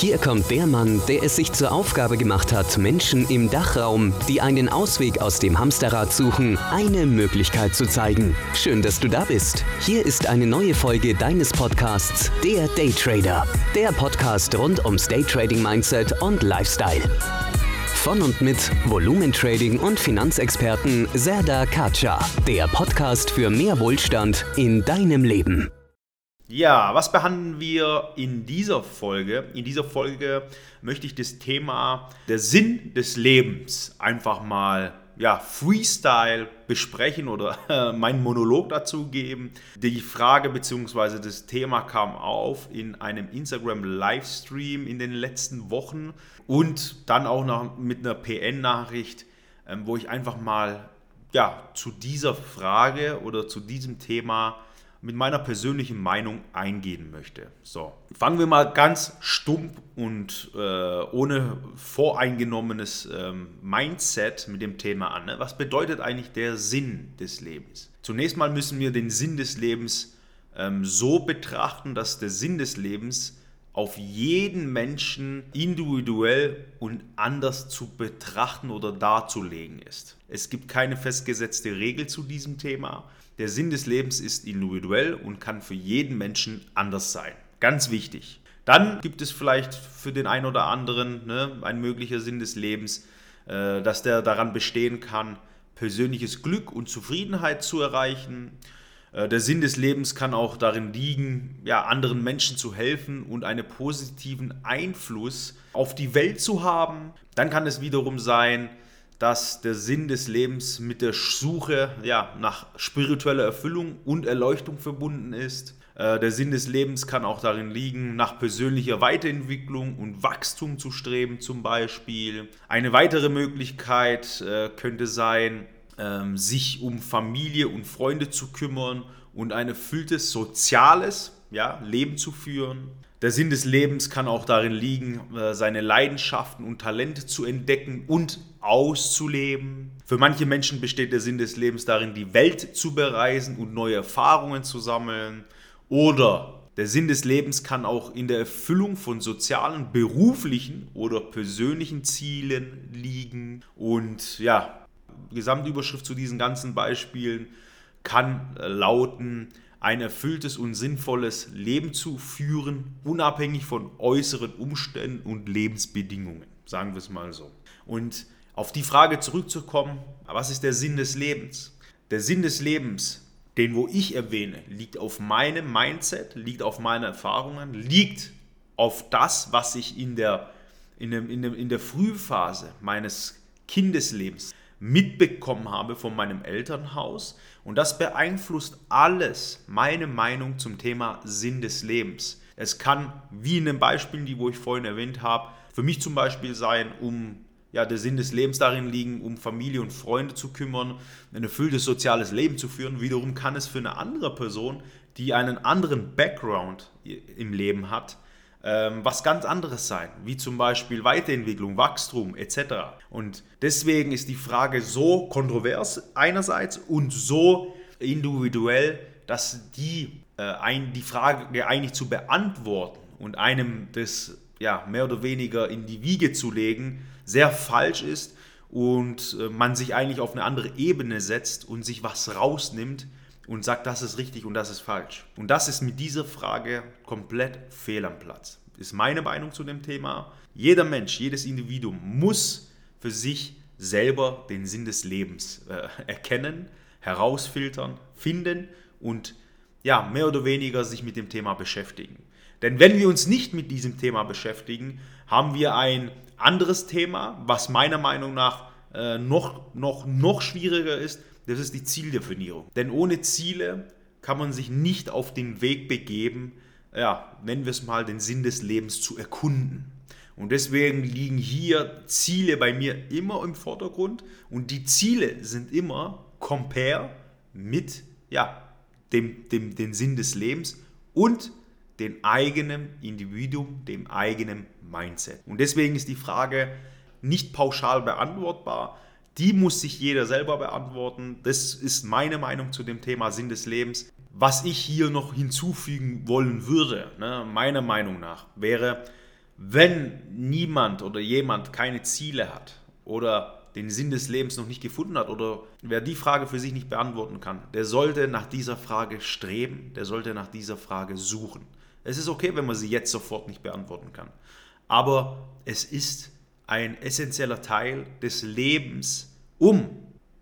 Hier kommt der Mann, der es sich zur Aufgabe gemacht hat, Menschen im Dachraum, die einen Ausweg aus dem Hamsterrad suchen, eine Möglichkeit zu zeigen. Schön, dass du da bist. Hier ist eine neue Folge deines Podcasts, der Daytrader. Der Podcast rund ums Daytrading Mindset und Lifestyle. Von und mit Volumentrading und Finanzexperten Serda Katscha. Der Podcast für mehr Wohlstand in deinem Leben. Ja, was behandeln wir in dieser Folge? In dieser Folge möchte ich das Thema der Sinn des Lebens einfach mal ja, Freestyle besprechen oder äh, meinen Monolog dazu geben. Die Frage bzw. das Thema kam auf in einem Instagram Livestream in den letzten Wochen und dann auch noch mit einer PN-Nachricht, ähm, wo ich einfach mal ja, zu dieser Frage oder zu diesem Thema mit meiner persönlichen Meinung eingehen möchte. So, fangen wir mal ganz stumpf und äh, ohne voreingenommenes ähm, Mindset mit dem Thema an. Ne? Was bedeutet eigentlich der Sinn des Lebens? Zunächst mal müssen wir den Sinn des Lebens ähm, so betrachten, dass der Sinn des Lebens auf jeden Menschen individuell und anders zu betrachten oder darzulegen ist. Es gibt keine festgesetzte Regel zu diesem Thema. Der Sinn des Lebens ist individuell und kann für jeden Menschen anders sein. Ganz wichtig. Dann gibt es vielleicht für den einen oder anderen ne, ein möglicher Sinn des Lebens, äh, dass der daran bestehen kann, persönliches Glück und Zufriedenheit zu erreichen. Äh, der Sinn des Lebens kann auch darin liegen, ja, anderen Menschen zu helfen und einen positiven Einfluss auf die Welt zu haben. Dann kann es wiederum sein, dass der Sinn des Lebens mit der Suche ja, nach spiritueller Erfüllung und Erleuchtung verbunden ist. Äh, der Sinn des Lebens kann auch darin liegen, nach persönlicher Weiterentwicklung und Wachstum zu streben zum Beispiel. Eine weitere Möglichkeit äh, könnte sein, ähm, sich um Familie und Freunde zu kümmern und ein erfülltes soziales ja, Leben zu führen. Der Sinn des Lebens kann auch darin liegen, äh, seine Leidenschaften und Talente zu entdecken und auszuleben. Für manche Menschen besteht der Sinn des Lebens darin, die Welt zu bereisen und neue Erfahrungen zu sammeln. Oder der Sinn des Lebens kann auch in der Erfüllung von sozialen, beruflichen oder persönlichen Zielen liegen. Und ja, Gesamtüberschrift zu diesen ganzen Beispielen kann lauten, ein erfülltes und sinnvolles Leben zu führen, unabhängig von äußeren Umständen und Lebensbedingungen. Sagen wir es mal so. Und auf die Frage zurückzukommen, was ist der Sinn des Lebens? Der Sinn des Lebens, den wo ich erwähne, liegt auf meinem Mindset, liegt auf meinen Erfahrungen, liegt auf das, was ich in der, in, dem, in, dem, in der Frühphase meines Kindeslebens mitbekommen habe von meinem Elternhaus. Und das beeinflusst alles meine Meinung zum Thema Sinn des Lebens. Es kann, wie in den Beispielen, die wo ich vorhin erwähnt habe, für mich zum Beispiel sein, um ja, der Sinn des Lebens darin liegen, um Familie und Freunde zu kümmern, ein erfülltes soziales Leben zu führen. Wiederum kann es für eine andere Person, die einen anderen Background im Leben hat, ähm, was ganz anderes sein, wie zum Beispiel Weiterentwicklung, Wachstum etc. Und deswegen ist die Frage so kontrovers einerseits und so individuell, dass die, äh, ein, die Frage eigentlich zu beantworten und einem das ja, mehr oder weniger in die Wiege zu legen, sehr falsch ist und äh, man sich eigentlich auf eine andere Ebene setzt und sich was rausnimmt und sagt, das ist richtig und das ist falsch. Und das ist mit dieser Frage komplett fehl am Platz. Ist meine Meinung zu dem Thema. Jeder Mensch, jedes Individuum muss für sich selber den Sinn des Lebens äh, erkennen, herausfiltern, finden und ja, mehr oder weniger sich mit dem Thema beschäftigen. Denn wenn wir uns nicht mit diesem Thema beschäftigen, haben wir ein anderes Thema, was meiner Meinung nach äh, noch, noch, noch schwieriger ist, das ist die Zieldefinierung. Denn ohne Ziele kann man sich nicht auf den Weg begeben, ja, nennen wir es mal, den Sinn des Lebens zu erkunden. Und deswegen liegen hier Ziele bei mir immer im Vordergrund und die Ziele sind immer compare mit ja, dem, dem, den Sinn des Lebens und dem eigenen Individuum, dem eigenen Mindset. Und deswegen ist die Frage nicht pauschal beantwortbar. Die muss sich jeder selber beantworten. Das ist meine Meinung zu dem Thema Sinn des Lebens. Was ich hier noch hinzufügen wollen würde, ne, meiner Meinung nach, wäre, Wenn niemand oder jemand keine Ziele hat oder den Sinn des Lebens noch nicht gefunden hat oder wer die Frage für sich nicht beantworten kann, der sollte nach dieser Frage streben, der sollte nach dieser Frage suchen. Es ist okay, wenn man sie jetzt sofort nicht beantworten kann. Aber es ist ein essentieller Teil des Lebens, um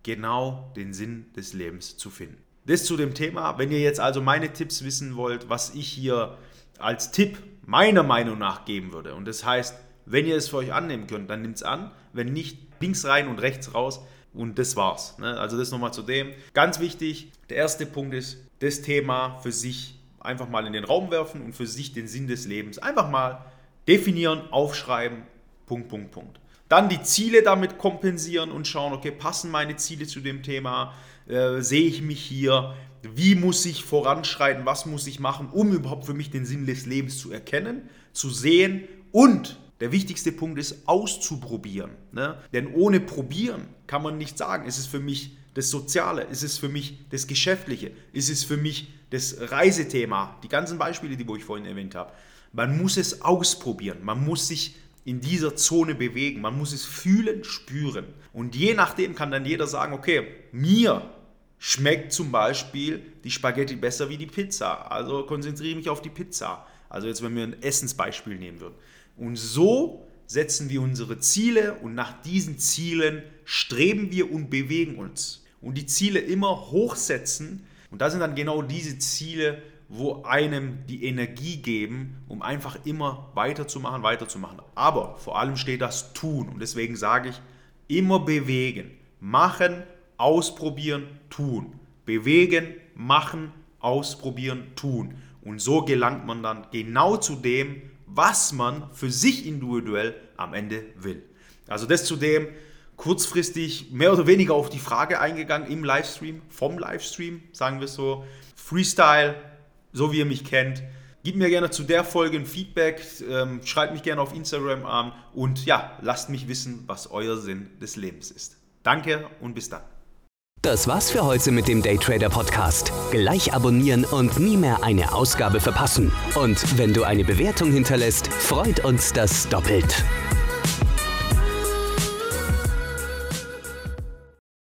genau den Sinn des Lebens zu finden. Das zu dem Thema. Wenn ihr jetzt also meine Tipps wissen wollt, was ich hier als Tipp meiner Meinung nach geben würde, und das heißt, wenn ihr es für euch annehmen könnt, dann nimmt es an. Wenn nicht, links rein und rechts raus. Und das war's. Ne? Also das nochmal zu dem. Ganz wichtig, der erste Punkt ist, das Thema für sich einfach mal in den Raum werfen und für sich den Sinn des Lebens einfach mal definieren, aufschreiben, Punkt, Punkt, Punkt. Dann die Ziele damit kompensieren und schauen, okay, passen meine Ziele zu dem Thema? Äh, sehe ich mich hier? Wie muss ich voranschreiten? Was muss ich machen, um überhaupt für mich den Sinn des Lebens zu erkennen, zu sehen und der wichtigste Punkt ist auszuprobieren. Ne? Denn ohne Probieren kann man nicht sagen, ist es für mich das Soziale, ist es für mich das Geschäftliche, ist es für mich das Reisethema, die ganzen Beispiele, die wo ich vorhin erwähnt habe. Man muss es ausprobieren, man muss sich in dieser Zone bewegen, man muss es fühlen, spüren. Und je nachdem kann dann jeder sagen, okay, mir schmeckt zum Beispiel die Spaghetti besser wie die Pizza, also konzentriere mich auf die Pizza. Also jetzt, wenn wir ein Essensbeispiel nehmen würden. Und so setzen wir unsere Ziele und nach diesen Zielen streben wir und bewegen uns. Und die Ziele immer hochsetzen. Und das sind dann genau diese Ziele, wo einem die Energie geben, um einfach immer weiterzumachen, weiterzumachen. Aber vor allem steht das Tun. Und deswegen sage ich, immer bewegen. Machen, ausprobieren, tun. Bewegen, machen, ausprobieren, tun. Und so gelangt man dann genau zu dem, was man für sich individuell am Ende will. Also das zudem kurzfristig mehr oder weniger auf die Frage eingegangen im Livestream, vom Livestream, sagen wir so. Freestyle, so wie ihr mich kennt. Gib mir gerne zu der Folge ein Feedback, ähm, schreibt mich gerne auf Instagram an und ja, lasst mich wissen, was euer Sinn des Lebens ist. Danke und bis dann. Das war's für heute mit dem Daytrader Podcast. Gleich abonnieren und nie mehr eine Ausgabe verpassen. Und wenn du eine Bewertung hinterlässt, freut uns das doppelt.